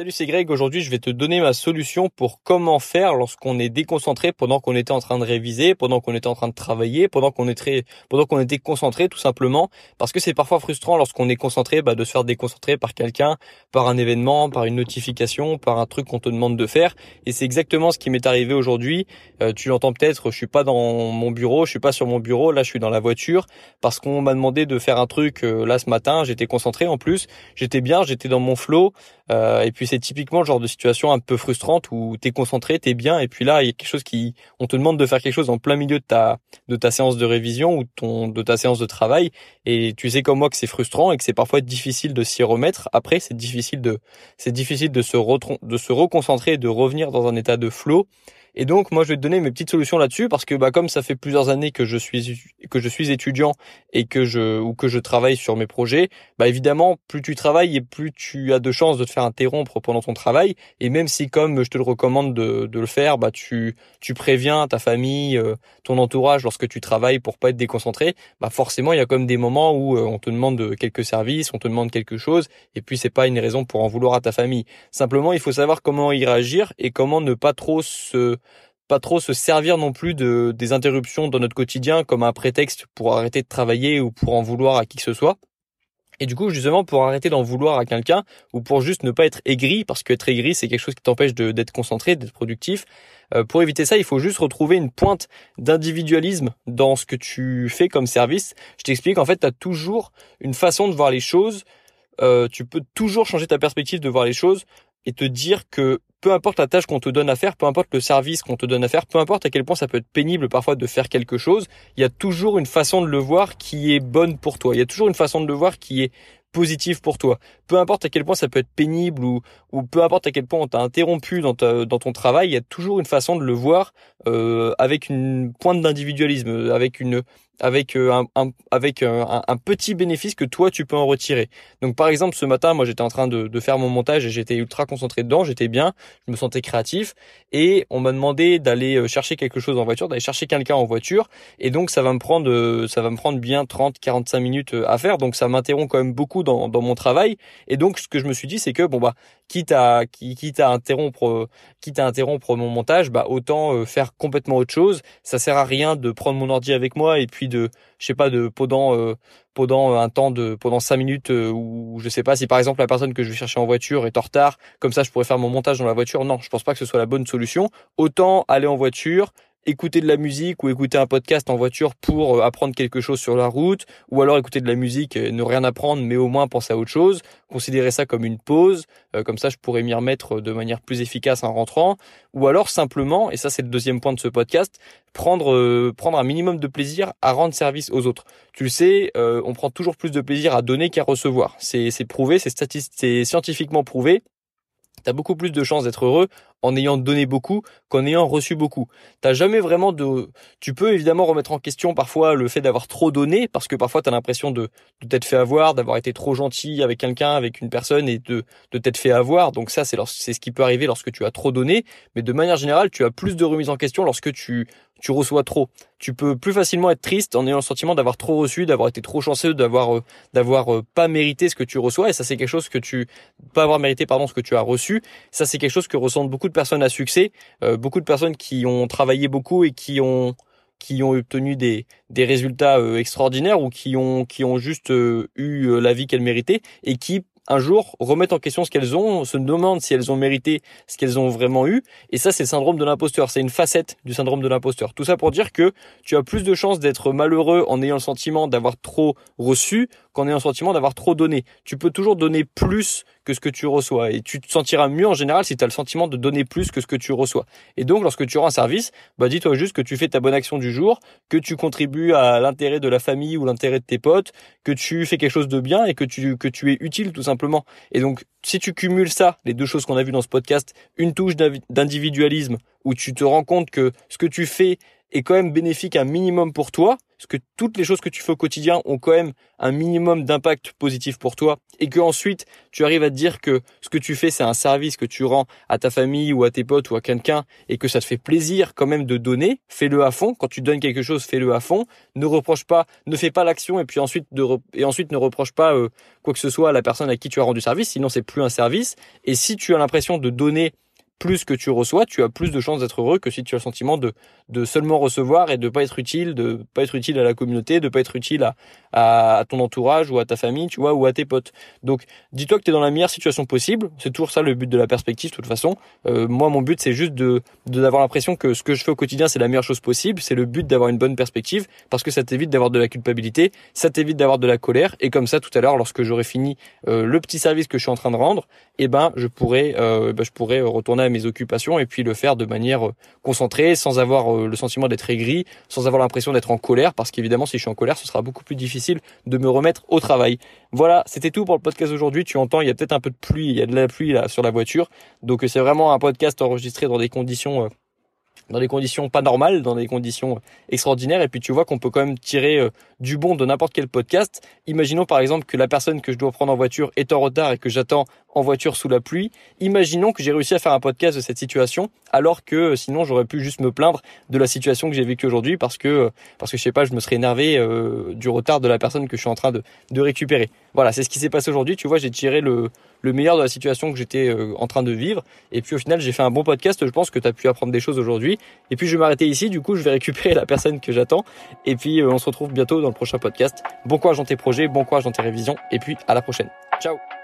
Salut, c'est Greg. Aujourd'hui, je vais te donner ma solution pour comment faire lorsqu'on est déconcentré pendant qu'on était en train de réviser, pendant qu'on était en train de travailler, pendant qu'on était, pendant qu'on était concentré, tout simplement. Parce que c'est parfois frustrant lorsqu'on est concentré, bah, de se faire déconcentrer par quelqu'un, par un événement, par une notification, par un truc qu'on te demande de faire. Et c'est exactement ce qui m'est arrivé aujourd'hui. Euh, tu l'entends peut-être, je suis pas dans mon bureau, je suis pas sur mon bureau, là, je suis dans la voiture parce qu'on m'a demandé de faire un truc euh, là ce matin. J'étais concentré en plus, j'étais bien, j'étais dans mon flow. Euh, et puis c'est typiquement le genre de situation un peu frustrante où t'es concentré, t'es bien, et puis là il y a quelque chose qui, on te demande de faire quelque chose en plein milieu de ta de ta séance de révision ou ton de ta séance de travail, et tu sais comme moi que c'est frustrant et que c'est parfois difficile de s'y remettre. Après c'est difficile de c'est difficile de se de se reconcentrer, et de revenir dans un état de flow. Et donc moi je vais te donner mes petites solutions là-dessus parce que bah comme ça fait plusieurs années que je suis que je suis étudiant et que je ou que je travaille sur mes projets, bah évidemment plus tu travailles et plus tu as de chances de te faire interrompre pendant ton travail et même si comme je te le recommande de, de le faire, bah tu tu préviens ta famille, euh, ton entourage lorsque tu travailles pour pas être déconcentré, bah forcément il y a comme des moments où euh, on te demande quelques services, on te demande quelque chose et puis c'est pas une raison pour en vouloir à ta famille. Simplement, il faut savoir comment y réagir et comment ne pas trop se pas trop se servir non plus de des interruptions dans notre quotidien comme un prétexte pour arrêter de travailler ou pour en vouloir à qui que ce soit. Et du coup, justement, pour arrêter d'en vouloir à quelqu'un ou pour juste ne pas être aigri, parce que être aigri, c'est quelque chose qui t'empêche d'être concentré, d'être productif. Euh, pour éviter ça, il faut juste retrouver une pointe d'individualisme dans ce que tu fais comme service. Je t'explique, en fait, tu as toujours une façon de voir les choses. Euh, tu peux toujours changer ta perspective de voir les choses et te dire que peu importe la tâche qu'on te donne à faire, peu importe le service qu'on te donne à faire, peu importe à quel point ça peut être pénible parfois de faire quelque chose, il y a toujours une façon de le voir qui est bonne pour toi. Il y a toujours une façon de le voir qui est positive pour toi. Peu importe à quel point ça peut être pénible ou, ou peu importe à quel point on t'a interrompu dans, dans ton travail, il y a toujours une façon de le voir euh, avec une pointe d'individualisme, avec une avec euh, un, avec euh, un, petit bénéfice que toi tu peux en retirer. Donc par exemple ce matin moi j'étais en train de, de, faire mon montage et j'étais ultra concentré dedans, j'étais bien, je me sentais créatif et on m'a demandé d'aller euh, chercher quelque chose en voiture, d'aller chercher quelqu'un en voiture et donc ça va me prendre ça va me prendre bien 30 45 minutes à faire donc ça m'interrompt quand même beaucoup dans, dans mon travail et donc ce que je me suis dit c'est que bon bah quitte à quitte à interrompre quitte à interrompre mon montage bah autant faire complètement autre chose, ça sert à rien de prendre mon ordi avec moi et puis de je sais pas de pendant euh, un temps de pendant cinq minutes euh, ou je sais pas si par exemple la personne que je vais chercher en voiture est en retard comme ça je pourrais faire mon montage dans la voiture. Non je pense pas que ce soit la bonne solution. Autant aller en voiture écouter de la musique ou écouter un podcast en voiture pour euh, apprendre quelque chose sur la route, ou alors écouter de la musique et ne rien apprendre, mais au moins penser à autre chose, considérer ça comme une pause, euh, comme ça je pourrais m'y remettre de manière plus efficace en rentrant, ou alors simplement, et ça c'est le deuxième point de ce podcast, prendre euh, prendre un minimum de plaisir à rendre service aux autres. Tu le sais, on prend toujours plus de plaisir à donner qu'à recevoir. C'est prouvé, c'est scientifiquement prouvé. T'as beaucoup plus de chances d'être heureux en ayant donné beaucoup qu'en ayant reçu beaucoup. T'as jamais vraiment de, tu peux évidemment remettre en question parfois le fait d'avoir trop donné parce que parfois t'as l'impression de, t'être fait avoir, d'avoir été trop gentil avec quelqu'un, avec une personne et de, de t'être fait avoir. Donc ça, c'est c'est ce qui peut arriver lorsque tu as trop donné. Mais de manière générale, tu as plus de remise en question lorsque tu, tu reçois trop. Tu peux plus facilement être triste en ayant le sentiment d'avoir trop reçu, d'avoir été trop chanceux, d'avoir, euh, d'avoir euh, pas mérité ce que tu reçois. Et ça, c'est quelque chose que tu, pas avoir mérité, pardon, ce que tu as reçu. Ça, c'est quelque chose que ressentent beaucoup de personnes à succès, euh, beaucoup de personnes qui ont travaillé beaucoup et qui ont qui ont obtenu des, des résultats extraordinaires ou qui ont qui ont juste eu la vie qu'elles méritaient et qui un jour remettent en question ce qu'elles ont, se demandent si elles ont mérité ce qu'elles ont vraiment eu. Et ça, c'est le syndrome de l'imposteur. C'est une facette du syndrome de l'imposteur. Tout ça pour dire que tu as plus de chances d'être malheureux en ayant le sentiment d'avoir trop reçu qu'en ayant le sentiment d'avoir trop donné. Tu peux toujours donner plus que ce que tu reçois. Et tu te sentiras mieux en général si tu as le sentiment de donner plus que ce que tu reçois. Et donc, lorsque tu rends un service, bah, dis-toi juste que tu fais ta bonne action du jour, que tu contribues à l'intérêt de la famille ou l'intérêt de tes potes, que tu fais quelque chose de bien et que tu, que tu es utile tout simplement. Et donc, si tu cumules ça, les deux choses qu'on a vues dans ce podcast, une touche d'individualisme où tu te rends compte que ce que tu fais est quand même bénéfique un minimum pour toi, parce que toutes les choses que tu fais au quotidien ont quand même un minimum d'impact positif pour toi, et que ensuite tu arrives à te dire que ce que tu fais c'est un service que tu rends à ta famille ou à tes potes ou à quelqu'un, et que ça te fait plaisir quand même de donner, fais-le à fond. Quand tu donnes quelque chose, fais-le à fond. Ne reproche pas, ne fais pas l'action et puis ensuite et ensuite ne reproche pas euh, quoi que ce soit à la personne à qui tu as rendu service, sinon c'est plus un service. Et si tu as l'impression de donner plus que tu reçois, tu as plus de chances d'être heureux que si tu as le sentiment de, de seulement recevoir et de pas être utile, de pas être utile à la communauté, de pas être utile à, à, ton entourage ou à ta famille, tu vois, ou à tes potes. Donc, dis-toi que tu es dans la meilleure situation possible. C'est toujours ça le but de la perspective, de toute façon. Euh, moi, mon but, c'est juste de d'avoir l'impression que ce que je fais au quotidien, c'est la meilleure chose possible. C'est le but d'avoir une bonne perspective parce que ça t'évite d'avoir de la culpabilité, ça t'évite d'avoir de la colère. Et comme ça, tout à l'heure, lorsque j'aurai fini euh, le petit service que je suis en train de rendre, eh ben, je pourrais, euh, ben, je pourrais retourner à mes occupations et puis le faire de manière euh, concentrée, sans avoir euh, le sentiment d'être aigri, sans avoir l'impression d'être en colère, parce qu'évidemment, si je suis en colère, ce sera beaucoup plus difficile de me remettre au travail. Voilà, c'était tout pour le podcast d'aujourd'hui. Tu entends, il y a peut-être un peu de pluie, il y a de la pluie là sur la voiture, donc c'est vraiment un podcast enregistré dans des conditions dans des conditions pas normales, dans des conditions extraordinaires, et puis tu vois qu'on peut quand même tirer du bon de n'importe quel podcast. Imaginons par exemple que la personne que je dois prendre en voiture est en retard et que j'attends en voiture sous la pluie. Imaginons que j'ai réussi à faire un podcast de cette situation, alors que euh, sinon j'aurais pu juste me plaindre de la situation que j'ai vécue aujourd'hui parce que euh, parce que je sais pas, je me serais énervé euh, du retard de la personne que je suis en train de, de récupérer. Voilà, c'est ce qui s'est passé aujourd'hui. Tu vois, j'ai tiré le, le meilleur de la situation que j'étais en train de vivre. Et puis au final, j'ai fait un bon podcast. Je pense que tu as pu apprendre des choses aujourd'hui. Et puis je vais m'arrêter ici. Du coup, je vais récupérer la personne que j'attends. Et puis on se retrouve bientôt dans le prochain podcast. Bon courage dans tes projets, bon courage dans tes révisions. Et puis à la prochaine. Ciao